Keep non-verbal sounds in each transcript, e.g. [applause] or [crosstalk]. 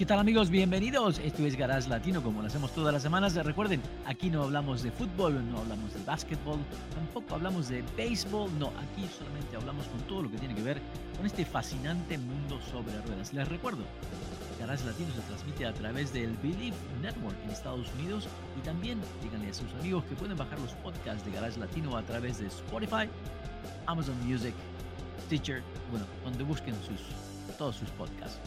¿Qué tal amigos? Bienvenidos. Esto es Garage Latino, como lo hacemos todas las semanas. Recuerden, aquí no hablamos de fútbol, no hablamos de básquetbol, tampoco hablamos de béisbol, no, aquí solamente hablamos con todo lo que tiene que ver con este fascinante mundo sobre ruedas. Les recuerdo, Garage Latino se transmite a través del Believe Network en Estados Unidos y también díganle a sus amigos que pueden bajar los podcasts de Garage Latino a través de Spotify, Amazon Music, Stitcher, bueno, donde busquen sus, todos sus podcasts.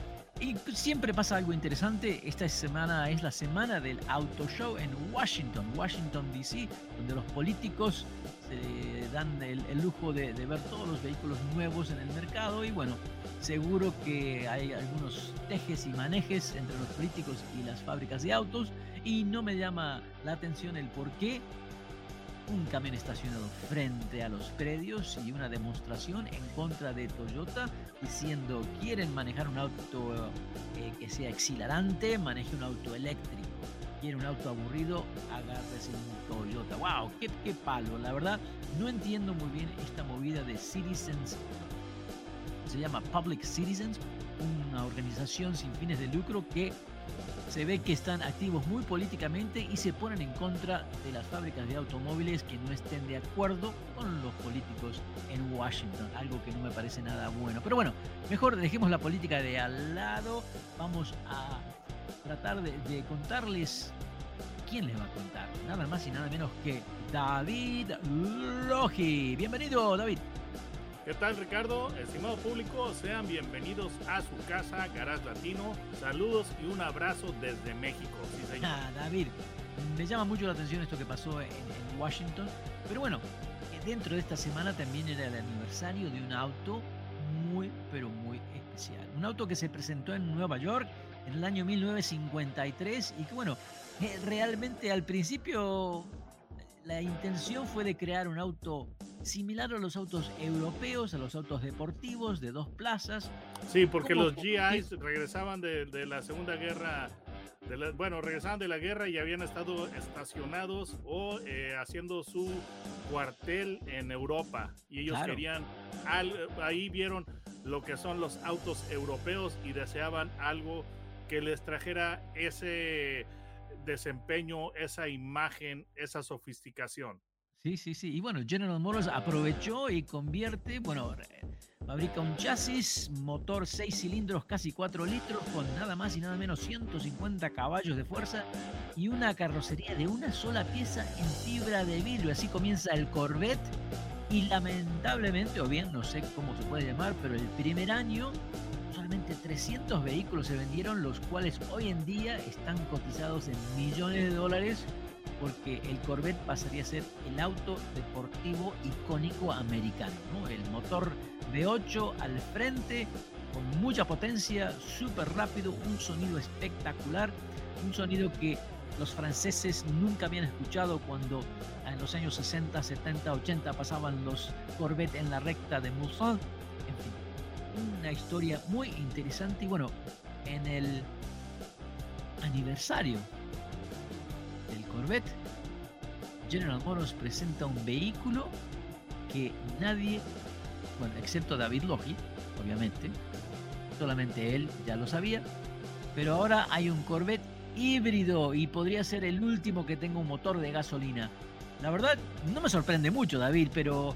Y siempre pasa algo interesante. Esta semana es la semana del Auto Show en Washington, Washington DC, donde los políticos se dan el, lujo de, ver todos los vehículos nuevos en el mercado. Y bueno, seguro que hay algunos tejes y manejes entre los políticos y las fábricas de autos. Y no me llama la atención el por qué un camión estacionado frente a los predios y una demostración en contra de Toyota diciendo quieren manejar un auto eh, que sea exhilarante, maneje un auto eléctrico. Quieren un auto aburrido, agárrese un Toyota. ¡Wow! Qué, ¡Qué palo! La verdad, no entiendo muy bien esta movida de Citizens. Se llama Public Citizens, una organización sin fines de lucro que se ve que están activos muy políticamente y se ponen en contra de las fábricas de automóviles que no estén de acuerdo con los políticos en Washington, algo que no me parece nada bueno. Pero bueno, mejor dejemos la política de al lado, vamos a tratar de, contarles quién les va a contar, nada más y nada menos que David Logi. Bienvenido, David. ¿Qué tal Ricardo? Estimado público, sean bienvenidos a su casa, Garage Latino. Saludos y un abrazo desde México. Sí, Ah, David, me llama mucho la atención esto que pasó en, Washington. Pero bueno, dentro de esta semana también era el aniversario de un auto muy, pero muy especial. Un auto que se presentó en Nueva York en el año 1953 y que bueno, eh, realmente al principio la intención fue de crear un auto similar a los autos europeos, a los autos deportivos de dos plazas. Sí, porque los GIs regresaban de, la Segunda Guerra, bueno, regresaban de la guerra y habían estado estacionados o eh, haciendo su cuartel en Europa. Y ellos querían, ahí vieron lo que son los autos europeos y deseaban algo que les trajera ese desempeño, esa imagen, esa sofisticación. Sí, sí, sí. Y bueno, General Motors aprovechó y convierte, bueno, fabrica un chasis, motor 6 cilindros, casi 4 litros, con nada más y nada menos 150 caballos de fuerza y una carrocería de una sola pieza en fibra de vidrio. Así comienza el Corvette y lamentablemente, o bien no sé cómo se puede llamar, pero el primer año solamente 300 vehículos se vendieron, los cuales hoy en día están cotizados en millones de dólares porque el Corvette pasaría a ser el auto deportivo icónico americano. El motor V8 al frente, con mucha potencia, súper rápido, un sonido espectacular, un sonido que los franceses nunca habían escuchado cuando en los años 60, 70, 80 pasaban los Corvette en la recta de Mulsanne. Una historia muy interesante y bueno, en el aniversario Corvette, General Motors presenta un vehículo que nadie, bueno, excepto David Logi, obviamente, solamente él ya lo sabía, pero ahora hay un Corvette híbrido y podría ser el último que tenga un motor de gasolina. La verdad, no me sorprende mucho, David, pero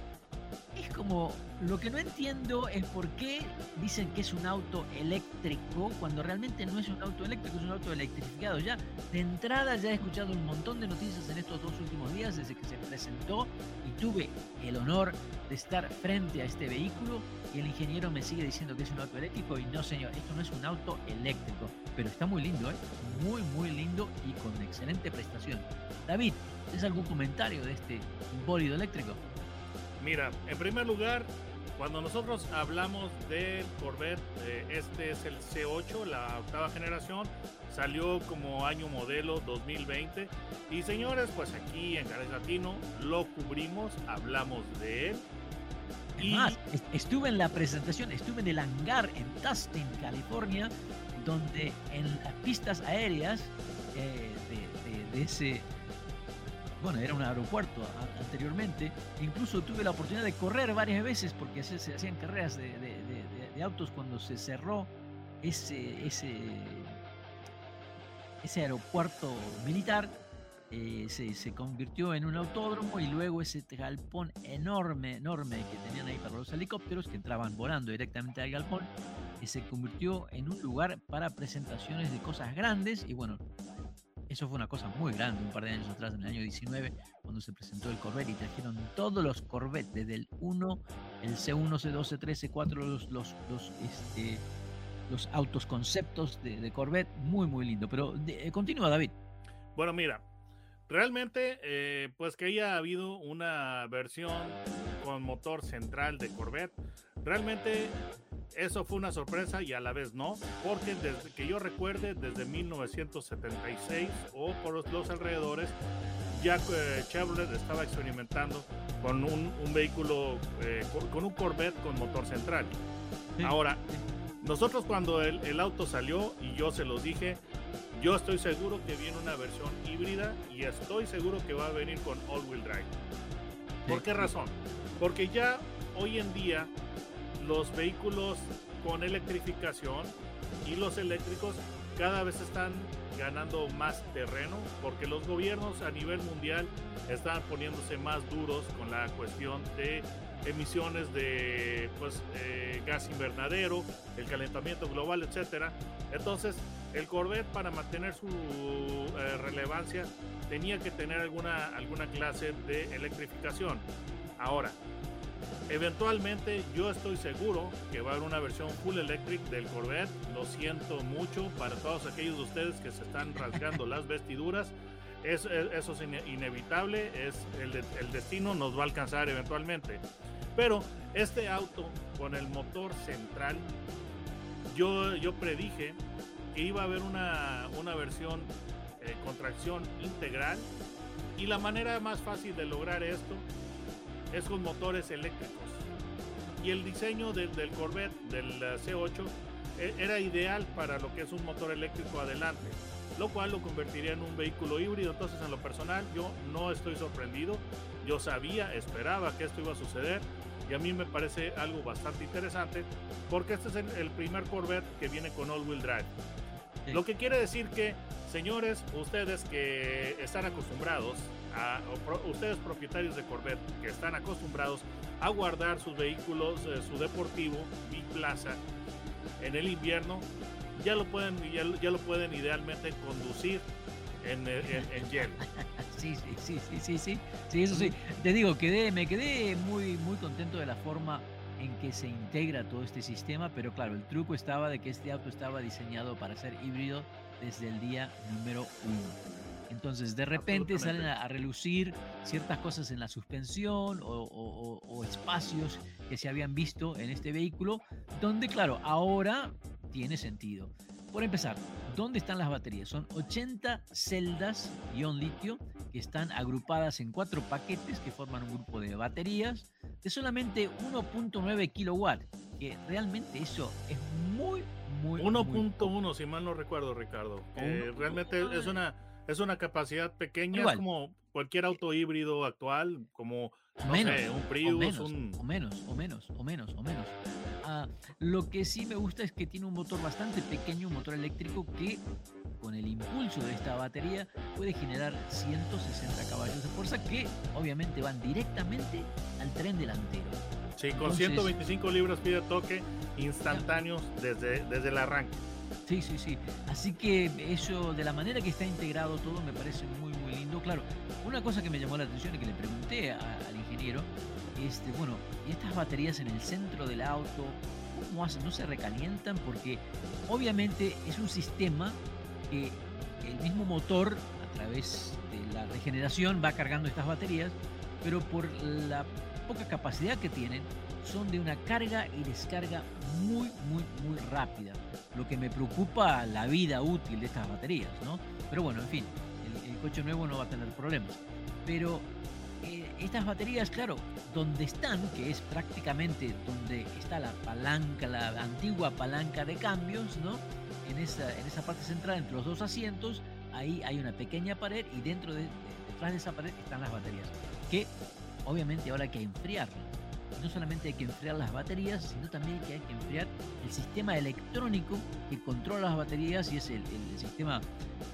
como lo que no entiendo es por qué dicen que es un auto eléctrico cuando realmente no es un auto eléctrico, es un auto electrificado. Ya de entrada ya he escuchado un montón de noticias en estos dos últimos días desde que se presentó y tuve el honor de estar frente a este vehículo y el ingeniero me sigue diciendo que es un auto eléctrico y no señor, esto no es un auto eléctrico, pero está muy lindo, ¿eh? muy muy lindo y con excelente prestación. David, ¿tienes algún comentario de este bólido eléctrico? Mira, en primer lugar, Cuando nosotros hablamos del Corvette, eh, este es el C8, la octava generación, salió como año modelo 2020. Y señores, pues aquí en Canal Latino lo cubrimos, hablamos de él. Y... estuve en la presentación, estuve en el hangar en Tustin, California, donde en las pistas aéreas eh, de, ese, bueno, era un aeropuerto anteriormente, incluso tuve la oportunidad de correr varias veces porque se, se hacían carreras de, autos cuando se cerró ese, ese, ese aeropuerto militar. Eh, se, se, convirtió en un autódromo y luego ese galpón enorme, enorme que tenían ahí para los helicópteros que entraban volando directamente al galpón, y se convirtió en un lugar para presentaciones de cosas grandes y bueno, eso fue una cosa muy grande un par de años atrás, en el año 19, cuando se presentó el Corvette y trajeron todos los Corvettes, desde el 1, el C1, C2, C3, C4, los, los, los, este, los autos conceptos de, Corvette, muy, muy lindo. Pero eh, continúa, David. Bueno, mira, realmente, eh, pues que haya habido una versión con motor central de Corvette, realmente eso fue una sorpresa y a la vez no, porque desde que yo recuerde, desde 1976 o por los, alrededores, ya eh, Chevrolet estaba experimentando con un, vehículo, eh, con, un Corvette con motor central. Ahora, nosotros cuando el, auto salió, y yo se los dije, yo estoy seguro que viene una versión híbrida y estoy seguro que va a venir con all-wheel drive. ¿Por qué razón? Porque ya hoy en día los vehículos con electrificación y los eléctricos cada vez están ganando más terreno porque los gobiernos a nivel mundial están poniéndose más duros con la cuestión de emisiones de pues, eh, gas invernadero, el calentamiento global, etcétera. Entonces, el Corvette para mantener su eh, relevancia tenía que tener alguna, alguna clase de electrificación. Ahora, Eventualmente yo estoy seguro que va a haber una versión full electric del Corvette. Lo siento mucho para todos aquellos de ustedes que se están rasgando las vestiduras. Es, eso es inevitable, es el, el, destino nos va a alcanzar eventualmente. Pero este auto con el motor central, yo, yo predije que iba a haber una, una versión eh, con tracción integral y la manera más fácil de lograr esto es con motores eléctricos. Y el diseño del Corvette, del eh, C8, e, era ideal para lo que es un motor eléctrico adelante, lo cual lo convertiría en un vehículo híbrido. Entonces, en lo personal, yo no estoy sorprendido. Yo sabía, esperaba que esto iba a suceder y a mí me parece algo bastante interesante porque este es el, primer Corvette que viene con all-wheel drive. Lo que quiere decir que, señores, ustedes que están acostumbrados ustedes propietarios de Corvette que están acostumbrados a guardar sus vehículos, eh, su deportivo, mi plaza, en el invierno, ya lo pueden, ya, lo pueden idealmente conducir en, en, en [laughs] Sí, sí, sí, sí, sí, sí, sí, eso sí. Te digo, quedé, me quedé muy, muy contento de la forma en que se integra todo este sistema, pero claro, el truco estaba de que este auto estaba diseñado para ser híbrido desde el día número uno. Entonces, de repente salen a, relucir ciertas cosas en la suspensión o, espacios que se habían visto en este vehículo, donde, claro, ahora tiene sentido. Por empezar, ¿dónde están las baterías? Son 80 celdas ion litio que están agrupadas en cuatro paquetes que forman un grupo de baterías de solamente 1.9 kilowatt, que realmente eso es muy, muy... 1.1, si mal no recuerdo, Ricardo. realmente es una es una capacidad pequeña, es como cualquier auto híbrido actual, como no sé, un Prius, o menos, un... o menos, o menos, o menos, o menos. Ah, lo que sí me gusta es que tiene un motor bastante pequeño, un motor eléctrico que con el impulso de esta batería puede generar 160 caballos de fuerza que obviamente van directamente al tren delantero. Sí, con 125 libras pide toque instantáneos desde, desde el arranque. Sí, sí, sí. Así que eso, de la manera que está integrado todo, me parece muy, muy lindo. Claro, una cosa que me llamó la atención y que le pregunté al ingeniero, este, bueno, ¿y estas baterías en el centro del auto, cómo hacen? ¿No se recalientan? Porque obviamente es un sistema que el mismo motor, a través de la regeneración, va cargando estas baterías, pero por la poca capacidad que tienen, son de una carga y descarga muy, muy, muy rápida. Lo que me preocupa la vida útil de estas baterías, ¿no? Pero bueno, en fin, el, coche nuevo no va a tener problemas. Pero eh, estas baterías, claro, donde están, que es prácticamente donde está la palanca, la antigua palanca de cambios, ¿no? En esa, en esa parte central, entre los dos asientos, ahí hay una pequeña pared y dentro de, detrás de esa pared están las baterías, que obviamente ahora hay que enfriarlas. No solamente hay que enfriar las baterías, sino también que hay que enfriar el sistema electrónico que controla las baterías y es el, sistema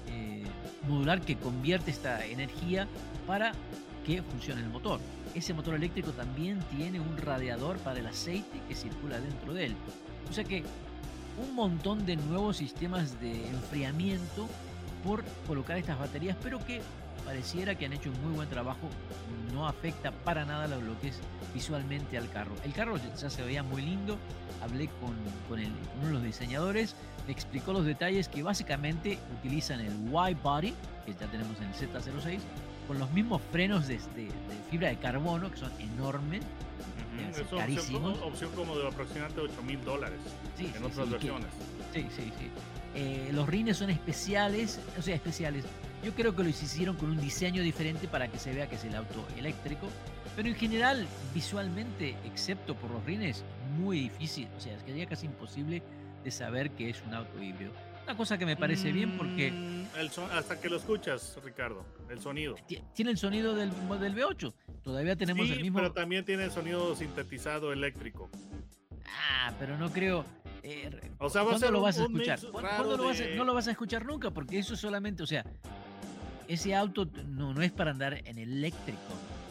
eh, modular que convierte esta energía para que funcione el motor. Ese motor eléctrico también tiene un radiador para el aceite que circula dentro de él. O sea que un montón de nuevos sistemas de enfriamiento por colocar estas baterías, pero que pareciera que han hecho un muy buen trabajo, no afecta para nada lo que es visualmente al carro. El carro ya se veía muy lindo, hablé con, con, el, con uno de los diseñadores, me explicó los detalles que básicamente utilizan el Y-Body, que ya tenemos en el Z06, con los mismos frenos de, de, de fibra de carbono, que son enormes, carísimos. Opción, opción, como de aproximadamente 8 mil dólares sí, en sí, otras sí, versiones. Que, sí, sí, sí. Eh, los rines son especiales, o sea, especiales. Yo creo que los hicieron con un diseño diferente para que se vea que es el auto eléctrico. Pero en general, visualmente, excepto por los rines, muy difícil. O sea, sería casi imposible de saber que es un auto híbrido. Una cosa que me parece mm, bien porque... El son, hasta que lo escuchas, Ricardo, el sonido. Tiene el sonido del, del V8. Todavía tenemos sí, el mismo... pero también tiene el sonido sintetizado eléctrico. Ah, pero no creo... Eh, o sea, va ¿Cuándo a ser lo vas a escuchar? Un ¿Cuándo lo vas a, no lo vas a escuchar nunca? Porque eso solamente, o sea, ese auto no, no es para andar en eléctrico.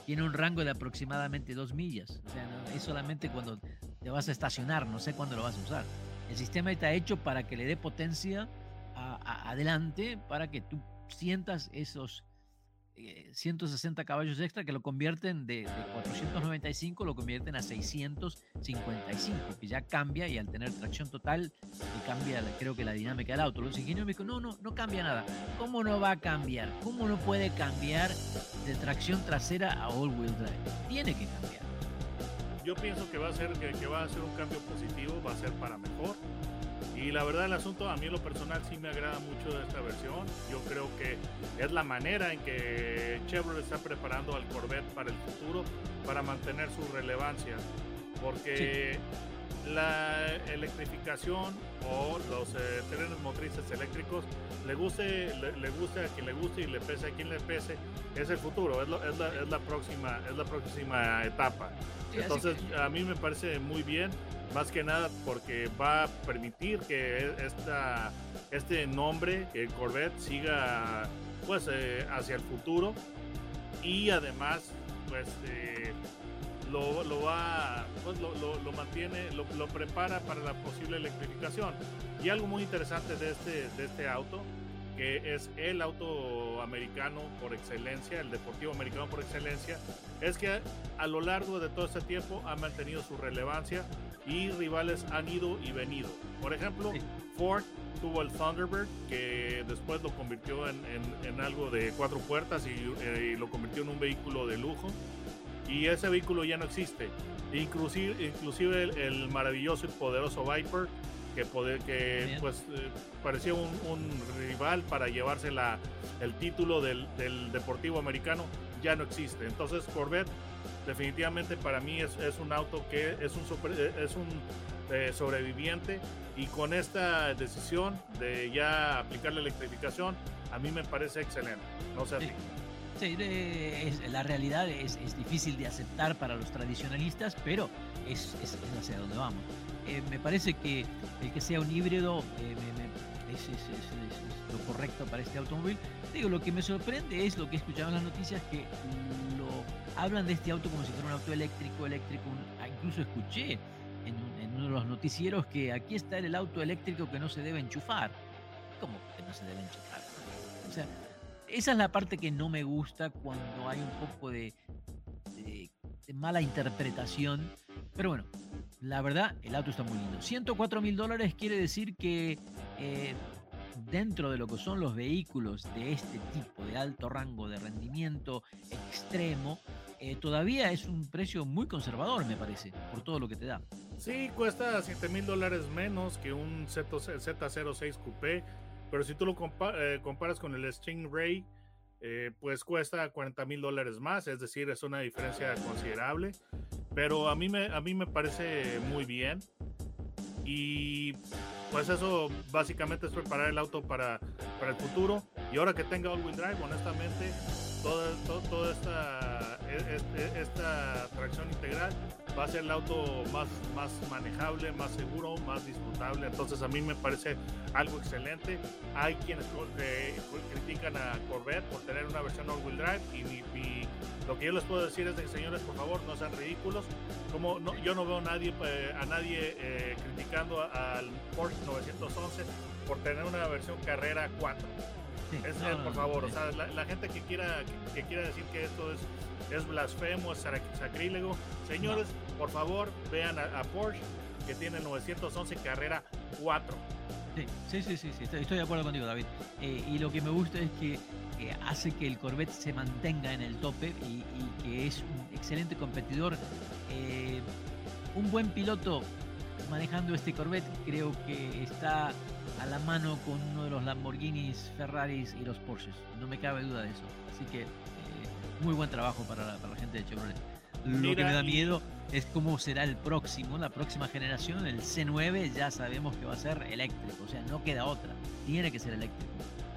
Tiene un rango de aproximadamente dos millas. O sea, es solamente cuando te vas a estacionar, no sé cuándo lo vas a usar. El sistema está hecho para que le dé potencia adelante, para que tú sientas esos eh, 160 caballos extra que lo convierten de, de, 495, lo convierten a 655, que ya cambia y al tener tracción total, cambia creo que la dinámica del auto. Los ingenieros me dijo, no, no, no cambia nada. ¿Cómo no va a cambiar? ¿Cómo no puede cambiar de tracción trasera a all-wheel drive? Tiene que cambiar yo pienso que va a ser que, va a ser un cambio positivo, va a ser para mejor. Y la verdad el asunto a mí lo personal sí me agrada mucho de esta versión. Yo creo que es la manera en que Chevrolet está preparando al Corvette para el futuro, para mantener su relevancia. Porque. La electrificación o los eh, trenes motrices eléctricos, le guste, le, le, guste a quien le guste y le pese a quien le pese, es el futuro, es, lo, es, la, es la, próxima, es la próxima etapa. Sí, Entonces a mí me parece muy bien, más que nada porque va a permitir que esta, este nombre, el Corvette, siga pues eh, hacia el futuro y además pues eh, lo, lo, va, pues lo, lo, lo mantiene, lo, lo, prepara para la posible electrificación. Y algo muy interesante de este, de este auto, que es el auto americano por excelencia, el deportivo americano por excelencia, es que a lo largo de todo este tiempo ha mantenido su relevancia y rivales han ido y venido. Por ejemplo, sí. Ford tuvo el Thunderbird, que después lo convirtió en, en, en algo de cuatro puertas y, eh, y lo convirtió en un vehículo de lujo y ese vehículo ya no existe. Inclusive, inclusive el, el maravilloso y poderoso Viper, que, poder, que pues eh, parecía un, un, rival para llevarse la, el título del, del, deportivo americano, ya no existe. Entonces Corvette definitivamente para mí es, es un auto que es un, super, es un eh, sobreviviente y con esta decisión de ya aplicar la electrificación, a mí me parece excelente. No sé sí. Sí, es, la realidad es, es, difícil de aceptar para los tradicionalistas, pero es, es hacia donde vamos. Eh, me parece que el que sea un híbrido eh, me, me, es, lo correcto para este automóvil. Digo, lo que me sorprende es lo que escuchaba en las noticias, que lo, hablan de este auto como si fuera un auto eléctrico, eléctrico. Un, ah, incluso escuché en, en uno de los noticieros que aquí está el auto eléctrico que no se debe enchufar. ¿Cómo que no se debe enchufar? O sea, esa es la parte que no me gusta cuando hay un poco de, mala interpretación. Pero bueno, la verdad, el auto está muy lindo. 104 mil dólares quiere decir que eh, dentro de lo que son los vehículos de este tipo, de alto rango de rendimiento extremo, eh, todavía es un precio muy conservador, me parece, por todo lo que te da. Sí, cuesta 7 mil dólares menos que un Z06 Coupé, pero si tú lo eh, comparas con el Stingray, eh, pues cuesta 40 mil dólares más, es decir, es una diferencia considerable, pero a mí me, a mí me parece muy bien. Y pues eso básicamente es preparar el auto para, para el futuro. Y ahora que tenga all-wheel drive, honestamente, toda, toda, esta, e, e, esta tracción integral va a ser el auto más, más manejable, más seguro, más disfrutable. Entonces a mí me parece algo excelente. Hay quienes critican a Corvette por tener una versión all-wheel drive y, lo que yo les puedo decir es de que señores, por favor, no sean ridículos. Como no, yo no veo a nadie, eh, a nadie eh, criticando al Porsche 911 por tener una versión carrera 4 es, por favor, o sea, la, gente que quiera, que, quiera decir que esto es, es blasfemo, es sacrílego, señores, por favor, vean a, Porsche que tiene 911 carrera 4. Sí, sí, sí, sí, estoy, de acuerdo contigo, David. Eh, y lo que me gusta es que hace que el Corvette se mantenga en el tope y, que es un excelente competidor. Eh, un buen piloto manejando este Corvette creo que está a la mano con uno de los Lamborghinis, Ferraris y los Porsches. No me cabe duda de eso. Así que muy buen trabajo para la, para la gente de Chevrolet. Lo que me da miedo es cómo será el próximo, la próxima generación, el C9 ya sabemos que va a ser eléctrico, o sea, no queda otra, tiene que ser eléctrico.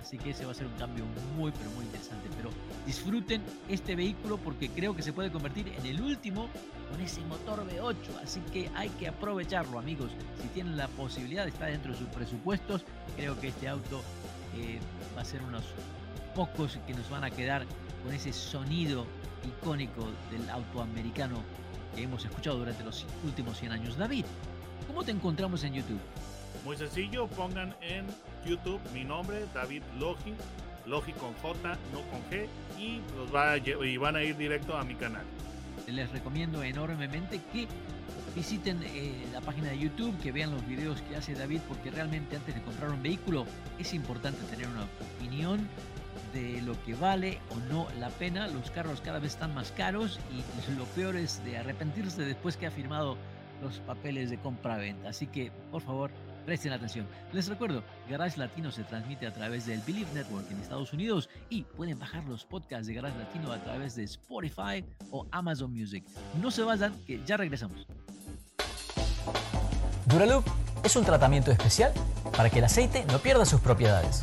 Así que ese va a ser un cambio muy, pero muy interesante. Pero disfruten este vehículo porque creo que se puede convertir en el último con ese motor V8. Así que hay que aprovecharlo, amigos. Si tienen la posibilidad, estar dentro de sus presupuestos. Creo que este auto eh, va a ser unos pocos que nos van a quedar con ese sonido icónico del auto americano que hemos escuchado durante los últimos 100 años. David, ¿cómo te encontramos en YouTube? Muy sencillo, pongan en YouTube mi nombre, David Logi, Logi con J, no con G, y, los va y van a ir directo a mi canal. Les recomiendo enormemente que visiten eh, la página de YouTube, que vean los videos que hace David, porque realmente antes de comprar un vehículo es importante tener una opinión de lo que vale o no la pena. Los carros cada vez están más caros y lo peor es de arrepentirse después que ha firmado los papeles de compra-venta. Así que, por favor, Presten atención. Les recuerdo, Garage Latino se transmite a través del Believe Network en Estados Unidos y pueden bajar los podcasts de Garage Latino a través de Spotify o Amazon Music. No se vayan, que ya regresamos. Duraloop es un tratamiento especial para que el aceite no pierda sus propiedades.